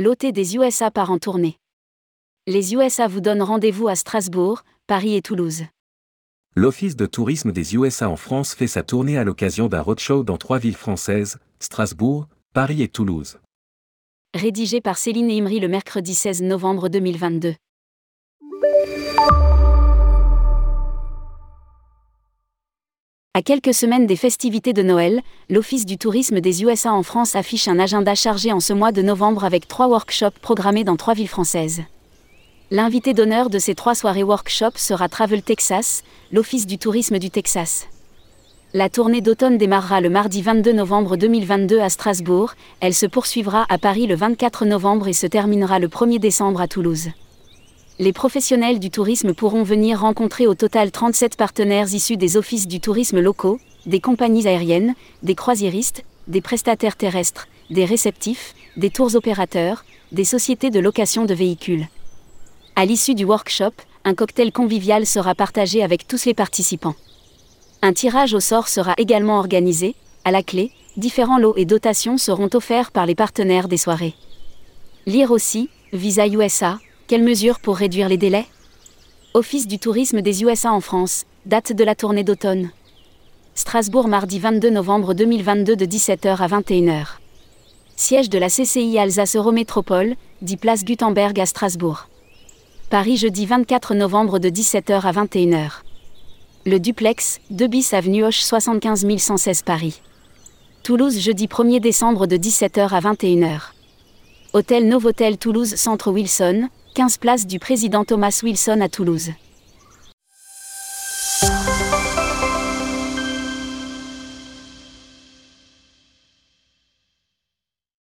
L'OT des USA part en tournée. Les USA vous donnent rendez-vous à Strasbourg, Paris et Toulouse. L'Office de tourisme des USA en France fait sa tournée à l'occasion d'un roadshow dans trois villes françaises, Strasbourg, Paris et Toulouse. Rédigé par Céline Imri le mercredi 16 novembre 2022. À quelques semaines des festivités de Noël, l'Office du tourisme des USA en France affiche un agenda chargé en ce mois de novembre avec trois workshops programmés dans trois villes françaises. L'invité d'honneur de ces trois soirées workshops sera Travel Texas, l'Office du tourisme du Texas. La tournée d'automne démarrera le mardi 22 novembre 2022 à Strasbourg, elle se poursuivra à Paris le 24 novembre et se terminera le 1er décembre à Toulouse. Les professionnels du tourisme pourront venir rencontrer au total 37 partenaires issus des offices du tourisme locaux, des compagnies aériennes, des croisiéristes, des prestataires terrestres, des réceptifs, des tours opérateurs, des sociétés de location de véhicules. À l'issue du workshop, un cocktail convivial sera partagé avec tous les participants. Un tirage au sort sera également organisé, à la clé, différents lots et dotations seront offerts par les partenaires des soirées. Lire aussi, Visa USA, quelles mesures pour réduire les délais? Office du tourisme des USA en France, date de la tournée d'automne. Strasbourg mardi 22 novembre 2022 de 17h à 21h. Siège de la CCI Alsace Eurométropole, dit place Gutenberg à Strasbourg. Paris jeudi 24 novembre de 17h à 21h. Le duplex, 2 bis avenue Hoche 75 116 Paris. Toulouse jeudi 1er décembre de 17h à 21h. Hôtel Novotel Toulouse Centre Wilson, 15 place du président Thomas Wilson à Toulouse.